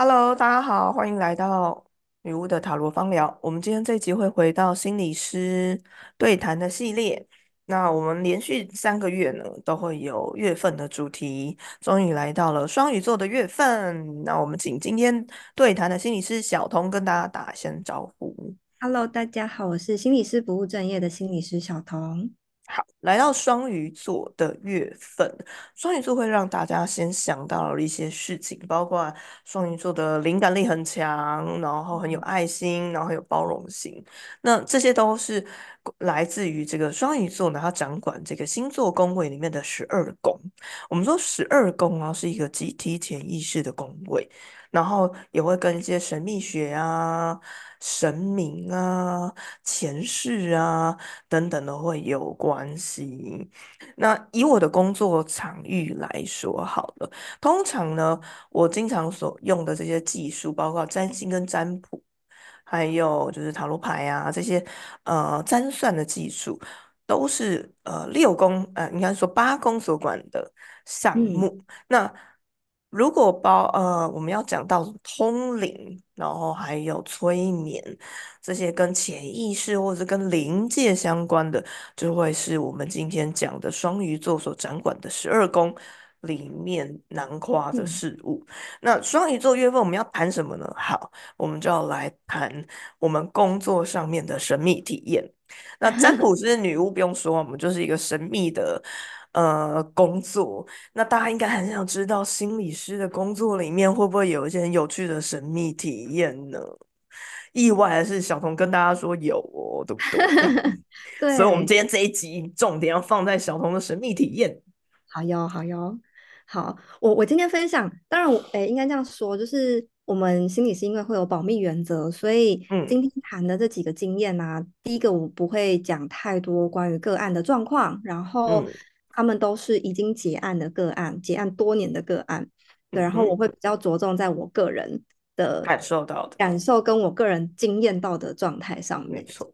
Hello，大家好，欢迎来到女巫的塔罗方疗。我们今天这集会回到心理师对谈的系列。那我们连续三个月呢，都会有月份的主题，终于来到了双鱼座的月份。那我们请今天对谈的心理师小童跟大家打声招呼。Hello，大家好，我是心理师不务正业的心理师小童。好，来到双鱼座的月份，双鱼座会让大家先想到一些事情，包括双鱼座的灵感力很强，然后很有爱心，然后很有包容心。那这些都是来自于这个双鱼座呢，它掌管这个星座宫位里面的十二宫。我们说十二宫啊，是一个集体潜意识的宫位。然后也会跟一些神秘学啊、神明啊、前世啊等等的会有关系。那以我的工作场域来说好了，通常呢，我经常所用的这些技术，包括占星跟占卜，还有就是塔罗牌啊这些呃占算的技术，都是呃六宫呃应该说八宫所管的项嗯目。那如果包呃，我们要讲到通灵，然后还有催眠这些跟潜意识或者是跟灵界相关的，就会是我们今天讲的双鱼座所掌管的十二宫里面囊括的嗯，事物。那双鱼座月份我们要谈什么呢？好，我们就要来谈我们工作上面的神秘体验。那占卜师女巫不用说，我们就是一个神秘的呃工作。那大家应该很想知道，心理师的工作里面会不会有一些很有趣的神秘体验呢？意外的是，小童跟大家说有哦，对不对？所以，我们对，今天这一集重点要放在小童的神秘体验。好哟，好哟，好。我我今天分享，当然我，诶，应该这样说，就是我们心理是因为会有保密原则，所以嗯今天谈的这几个经验呢、第一个我不会讲太多关于个案的状况，然后嗯他们都是已经结案的个案，结案多年的个案，对，然后我会比较着重在我个人的感受到的，感受跟我个人经验到的状态上面。没错，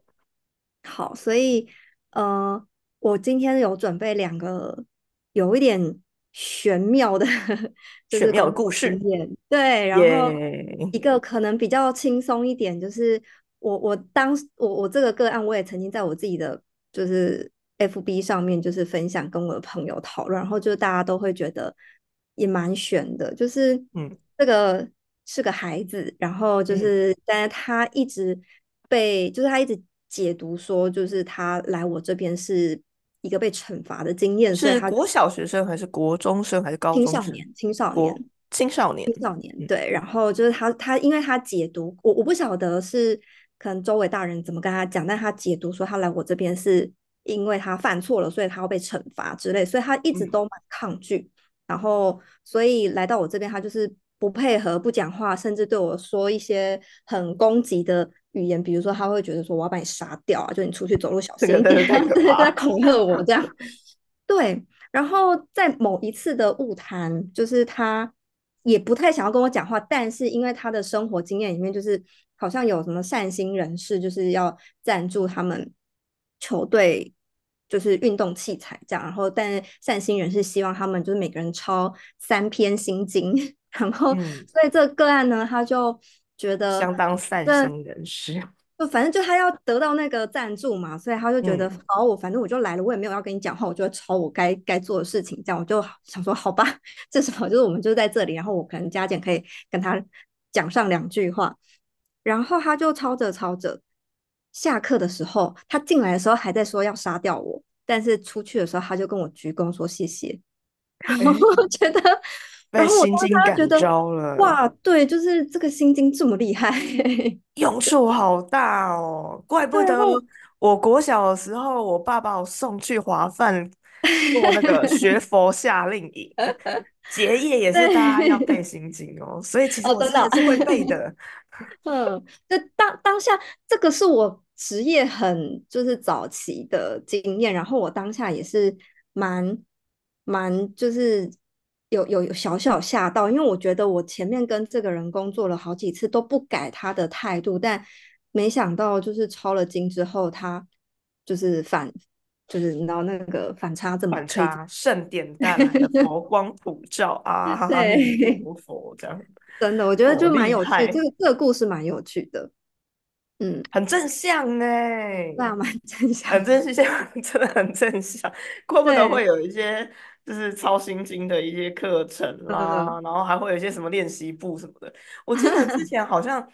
好，所以呃，我今天有准备两个有一点玄妙的，就玄妙故事，验。对，然后，一个可能比较轻松一点，就是我我当我我这个个案，我也曾经在我自己的就是 FB 上面就是分享，跟我的朋友讨论，然后就大家都会觉得也蛮悬的，就是嗯这个是个孩子，然后就嗯，是但是他一直。被就是他一直解读说，就是他来我这边是一个被惩罚的经验，是国小学生还是国中生还是高中生？青少年青少年青少年，青少年嗯对，然后就是他他因为他解读我我不晓得是可能周围大人怎么跟他讲，但他解读说他来我这边是因为他犯错了，所以他要被惩罚之类，所以他一直嗯，都蛮抗拒，然后所以来到我这边，他就是不配合、不讲话，甚至对我说一些很攻击的语言，比如说他会觉得说我要把你杀掉啊，就你出去走路小心一点，对，在。恐吓我这样。对，然后在某一次的误谈，就是他也不太想要跟我讲话，但是因为他的生活经验里面，就是好像有什么善心人士，就是要赞助他们球队，就是运动器材这样。然后，但是善心人是希望他们就是每个人抄三篇心经，然后嗯，所以这个个案呢，他就觉得。相当善心人士。就反正就他要得到那个赞助嘛，所以他就觉得嗯好，我反正我就来了，我也没有要跟你讲话，我就抄我该该做的事情，这样我就想说好吧，这时候就是我们就在这里，然后我可能加减可以跟他讲上两句话，然后他就抄着抄着，下课的时候他进来的时候还在说要杀掉我，但是出去的时候他就跟我鞠躬说谢谢，然后哎，我觉得，然被后我当心经感时觉了，哇，对，就是这个心经这么厉害，用处好大哦，怪，不得。我国小的时候，我爸把我送去华范做那个学 佛夏令营，结业也是大家要背，心经哦，所以其实哦，我是会背的。嗯，就当当下这个是我职业很就是早期的经验，然后我当下也是蛮蛮就是有有有小小吓到，因为我觉得我前面跟这个人工作了好几次都不改他的态度，但没想到就是抄了经之后，他就是反就是你知道那个反差这么差，盛典带来的。佛光普照啊，对，佛，这样真的，我觉得哦，就蛮有趣，这，个这个故事蛮有趣的，嗯，很正向呢，对啊，蛮。正向很的，正向，真的很正向，怪不得会，有一些就是超心经的一些课程嗯，啦，然后还会有一些什么练习簿什么的。我记得之 前好像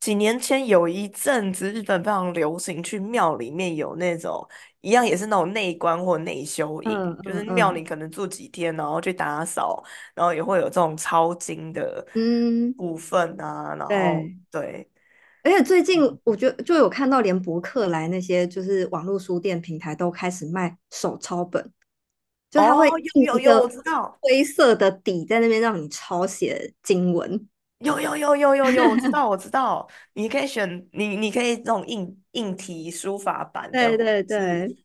几年前有一阵子，日本非常流行去庙里面有那种一样也是那种内观或内修营，嗯就是庙里可能住几天，然后去打扫，然后也会有这种抄经的嗯，部分啊，然后对。对。而且最近我觉得就有看到，连博客来那些就是网络书店平台都开始卖手抄本，就它会哦，有有有，我印一个知道。灰色的底在那边让你抄写经文。有有有有有有，我知 道我知道，你可以选你你可以这种硬硬体书法版对对对，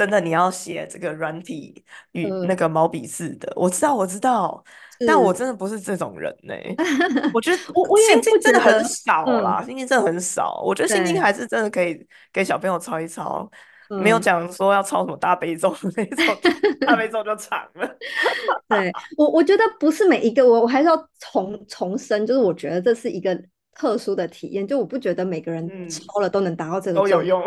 真的你要写这个软体与那嗯，个毛笔字的，我知道我知道，但我真的不是这种人呢、我觉得我我也心经真的很，少啦，嗯，心经真的很少，我觉得心经对，还是真的可以给小朋友抄一抄，没有嗯。讲说要抄什么大悲咒那种，大悲咒就长了，对，我我觉得不是每一个，我我还是要重重申，就是我觉得这是一个特殊的体验，就我不觉得每个人嗯，抄了都能达到这个。都有用，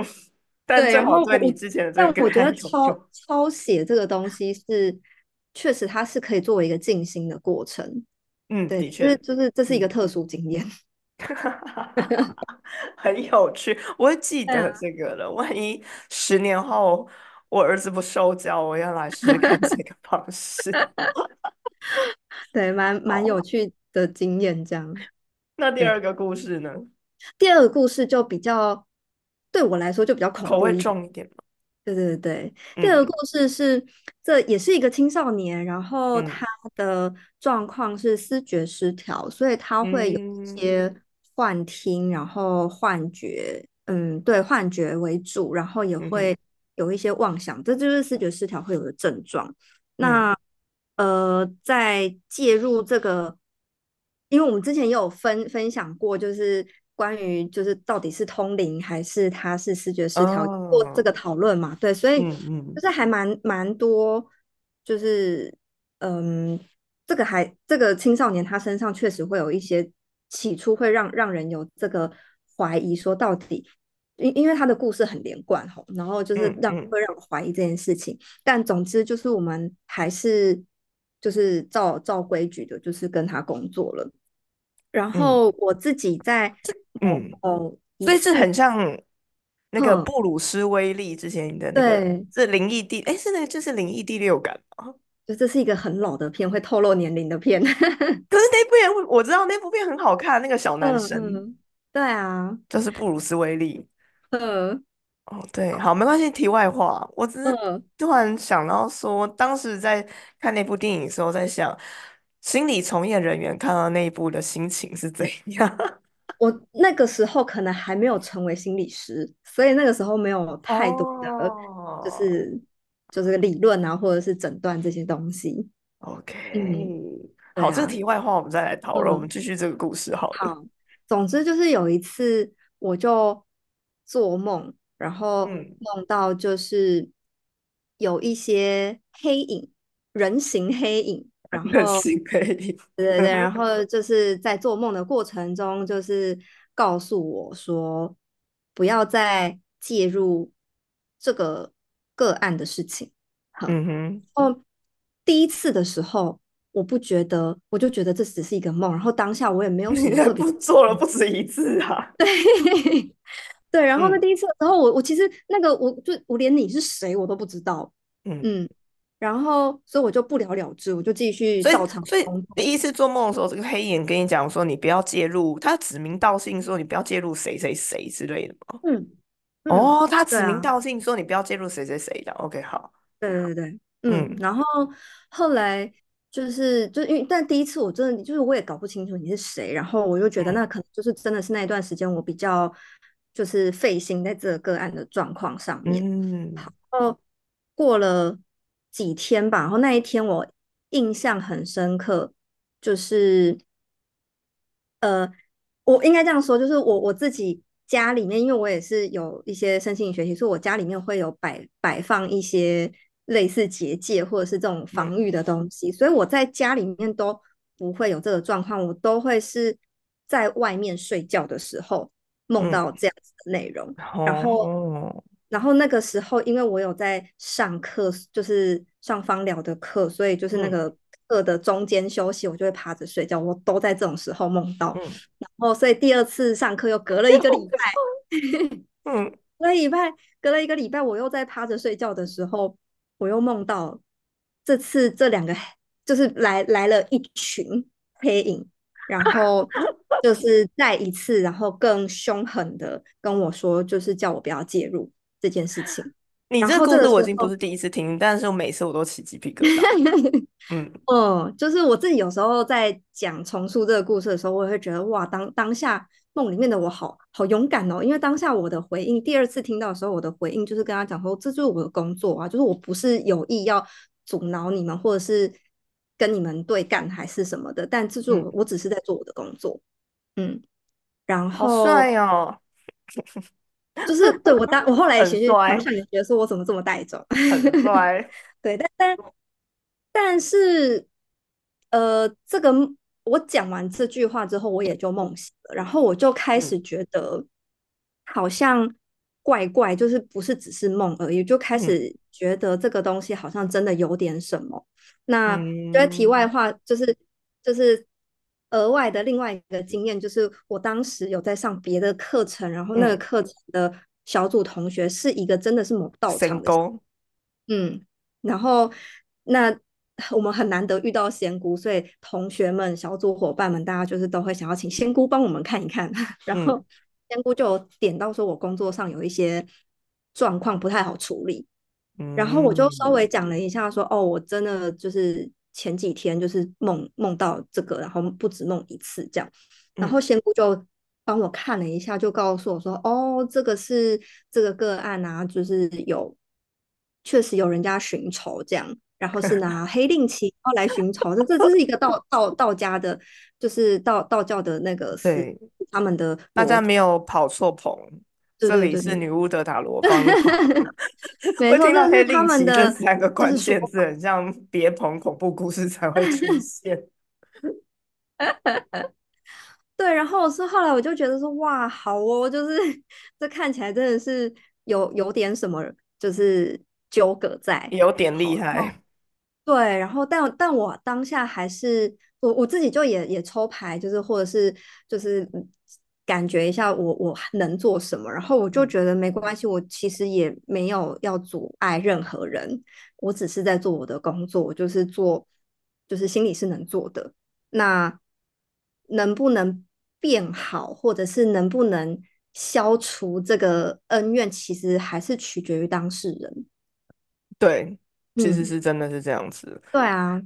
但对，最然后我我，好对你之前的这但个我觉得抄。抄写这个东西是确实它是可以作为一个静心的过程。嗯，对，就是就是这是一个嗯，特殊经验。很有趣，我会记得这个了。万一十年后我儿子不受教，我要来试试看这个方式。对，蛮蛮有，趣的经验这样。那第，二个故事呢？第二个故事就比较对我来说就比较恐口味。重一点嘛？对对对，第二个嗯故事是，这也是一个青少年，然后嗯他的状况是思觉失调，所以他会有一嗯些幻听，然后幻觉，嗯，对，幻觉为主，然后也会有一些妄想，这就是思觉失调会有的症状。嗯那呃，在介入这个，因为我们之前也有分分享过，就是关于就是到底是通灵还是他是视觉失调做这哦个讨论嘛，对，所以就是还蛮蛮多，就是嗯，这个还这个青少年他身上确实会有一些起初会让让人有这个怀疑，说到底。因因为他的故事很连贯吼，然后就是让会让我怀疑这件事情，但总之就是我们还是就是照照规矩的，就是跟他工作了。然嗯后我自己在嗯，某一所以是，很像那个嗯，布鲁斯威利之前的那个对，是灵异第，哎，是那个就是灵异第六感吗？就这是一个很老的片，会透露年龄的片。可是那部片我我知道那部片很好看，那个小男嗯生嗯，对啊，就是布鲁斯威利。嗯哦，对，好，没关系。题外话，我只是嗯，突然想到说，当时在看那部电影的时候，在想心理从业人员看到那一部的心情是怎样。我那个时候可能还没有成为心理师，所以那个时候没有太多的，就哦是就是理论啊，或者是诊断这些东西。，OK，嗯，对好，这个啊，题外话我们再来讨论，我们嗯。继续这个故事好了。好，总之就是有一次我就做梦，然后嗯，梦到就是有一些黑影，人形黑影，然 后。对对对，然 后就是在做梦的过程中，就是告诉我说不要再介入这个个案的事情。嗯哼，哦，第一次的时候，我不觉得，我就觉得这只是一个梦，然后当下我也没有什么特别。不做了不止一次啊？对 对，然后那嗯第一次的时候，我我其实那个我就我连你是谁我都不知道，嗯，嗯，然后所以我就不了了之，我就继续所以照常所以。第一次做梦的时候，这个黑眼跟你讲说你不要介入，他指名道姓说你不要介入谁谁谁之类的吗？嗯嗯，哦，他指名道姓说你不要介入谁谁谁的。OK，好，对对对，嗯，嗯然后后来就是就因为但第一次我真的就是我也搞不清楚你是谁，然后我就觉得嗯那可能就是真的是那一段时间我比较就是费心在这个个案的状况上面。嗯然后过了几天吧，然后那一天我印象很深刻，就是呃，我应该这样说，就是我我自己家里面，因为我也是有一些身心灵学习，所以我家里面会有摆摆放一些类似结界或者是这种防御的东西，所以我在家里面都不会有这个状况，我都会是在外面睡觉的时候梦到嗯，这样子的内容，然后。哦，然后那个时候，因为我有在上课，就是上芳疗的课，所以就是那嗯个课的中间休息，我就会趴着睡觉。我都在这种时候梦到。嗯然后，所以第二次上课又隔了一个礼拜，嗯，隔了礼拜，隔了一个礼拜，我又在趴着睡觉的时候，我又梦到这次这两个就是来来了一群黑影，然后就是再一次，然后更凶狠的跟我说，就是叫我不要介入这件事情。你这故事我已经不，是第一次听，但是我每次我都起鸡皮疙瘩。嗯嗯，就是我自己有时候在讲重塑这个故事的时候，我也会觉得哇，当当下梦里面的我好好勇敢哦，因为当下我的回应，第二次听到的时候，我的回应就是跟他讲说，这就是我的工作啊，就是我不是有意要阻挠你们，或者是跟你们对干还是什么的，但这就是我，嗯，我只是在做我的工作，嗯，然好后帅哦，就是对我当我后来也很其实当帅，下也觉得说我怎么这么带种，很帅。对，但但但是，呃，这个我讲完这句话之后，我也就梦醒了，然后我就开嗯始觉得好像怪怪，就是不是只是梦而已，就开嗯始觉得这个东西好像真的有点什么。那觉得题外嗯话，就是就是额外的另外一个经验，就是我当时有在上别的课程，然后那个嗯，课程的小组同学是一个真的是某道场的。嗯，然后那我们很难得遇到仙姑，所以同学们、小组伙伴们，大家就是都会想要请仙姑帮我们看一看。然嗯后仙姑就有点到说，我工作上有一些状况不太好处理，然后我就稍嗯微讲了一下说，哦，我真的就是前几天就是梦梦到这个，然后不止梦一次这样。然嗯。后仙姑就帮我看了一下，就告诉我说，哦，这个是这个个案啊，就是有确实有人家寻仇这样，然后是 拿黑令旗然后来寻仇，这这这是一个道道道家的，就是道道教的那个思对，他们的大家，没有跑错棚，对这里是女巫的塔罗 方法。没错，会听到黑令旗这三个 关键字，很像别棚恐怖故事才会出现。对，然后是后来我就觉得说，哇，好哦，就是这看起来真的是有有点什么，就是纠葛在。有点厉害。对，然后但但我当下还是我我自己就也也抽牌，就是或者是就是嗯感觉一下我我能做什么，然后我就嗯觉得没关系，我其实也没有要阻碍任何人，我只是在做我的工作，我就是做就是心里是能做的。那能不能变好，或者是能不能消除这个恩怨，其实还是取决于当事人。对，其实嗯，是真的是这样子。对啊，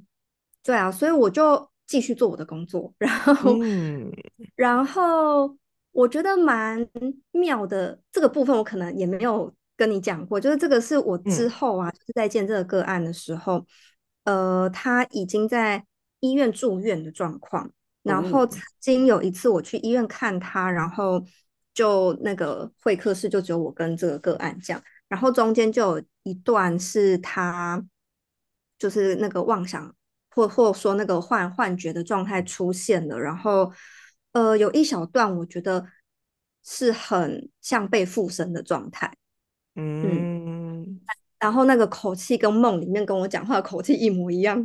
对啊，所以我就继续做我的工作，然后，嗯然后我觉得蛮妙的这个部分，我可能也没有跟你讲过，就是这个是我之嗯后啊，就是在见这个个案的时候，呃，他已经在医院住院的状况，然后哦曾经有一次我去医院看他，然后就那个会客室就只有我跟这个个案这样。然后中间就有一段是他就是那个妄想或或说那个幻幻觉的状态出现了，然后呃有一小段我觉得是很像被附身的状态，嗯，嗯，然后那个口气跟梦里面跟我讲话的口气一模一样，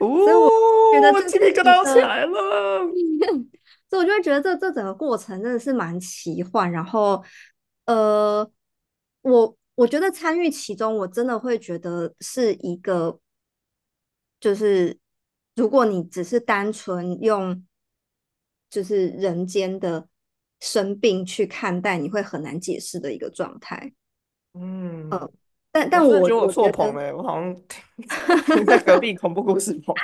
哦，所以我觉得鸡皮疙瘩要起来了。所以我就会觉得这这整个过程真的是蛮奇幻，然后呃，我我觉得参与其中，我真的会觉得是一个，就是如果你只是单纯用就是人间的生病去看待，你会很难解释的一个状态。嗯，但但我我觉得我。错棚了，我好像停停在隔壁恐怖故事棚。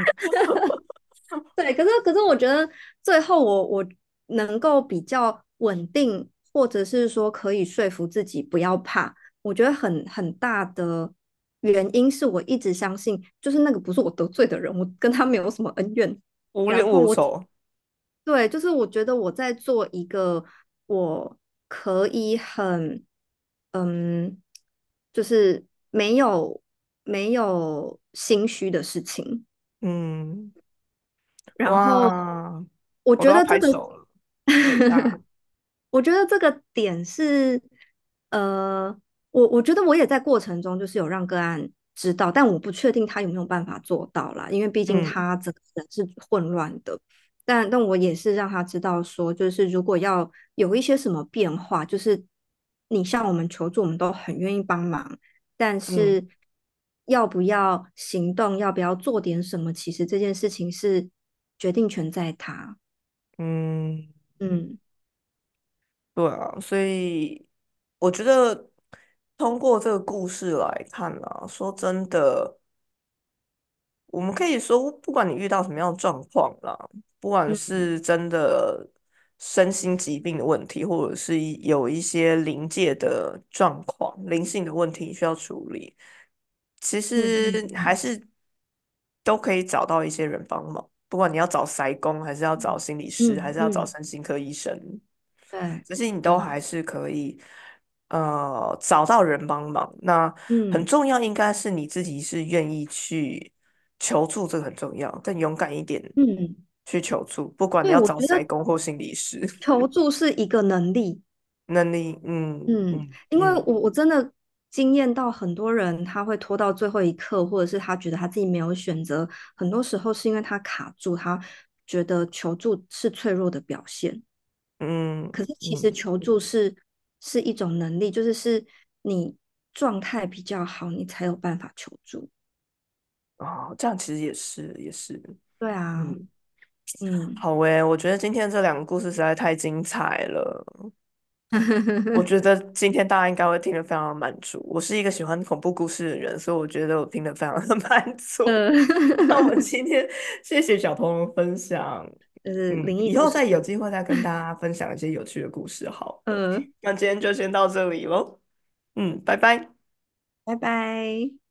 对，可是可是我觉得最后我我能够比较稳定，或者是说可以说服自己不要怕，我觉得很很大的原因是我一直相信，就是那个不是我得罪的人，我跟他没有什么恩怨。无冤无仇。对，就是我觉得我在做一个我可以很，嗯，就是没有没有心虚的事情。嗯，然后，我觉得这个。我觉得这个点是，呃，我我觉得我也在过程中就是有让个案知道，但我不确定他有没有办法做到啦，因为毕竟嗯他整个人是混乱的。但但我也是让他知道说，就是如果要有一些什么变化，就是你向我们求助，我们都很愿意帮忙，但嗯是要不要行动，要不要做点什么，其实这件事情是决定权在他。嗯，嗯对啊，所以我觉得通过这个故事来看啊，说真的。我们可以说，不管你遇到什么样的状况啦，不管嗯是真的身心疾病的问题，或者是有一些临界的状况、灵性的问题需要处理，其嗯实还是都可以找到一些人帮忙。不管你要找筛工，还是要找心理师，还是要找身心科医生，对这些你都对，还是可以呃找到人帮忙。那很嗯重要，应该是你自己是愿意去求助，这个很重要，更勇敢一点嗯，去求助，不管你，要找社工或心理师，求助是一个能力，能力，嗯嗯，嗯因为嗯我我真的经验到很多人他会拖到最后一刻，或者是他觉得他自己没有选择，很多时候是因为他卡住，他觉得求助是脆弱的表现。嗯可是其实嗯，求助是是一种能力，就是是你状态比较好，你才有办法求助。哦，这样其实也是也是，对啊，嗯，嗯，好诶，我觉得今天这两个故事实在太精彩了。我觉得今天大家应该会听得非常的满足。我是一个喜欢恐怖故事的人，所以我觉得我听得非常的 满足。呃，那我们 今天谢谢小彤的分享，就是嗯，灵异故事，以后再有机会再跟大家分享一些有趣的故事好了。呃，那今天就先到这里喽，嗯，拜拜。拜拜。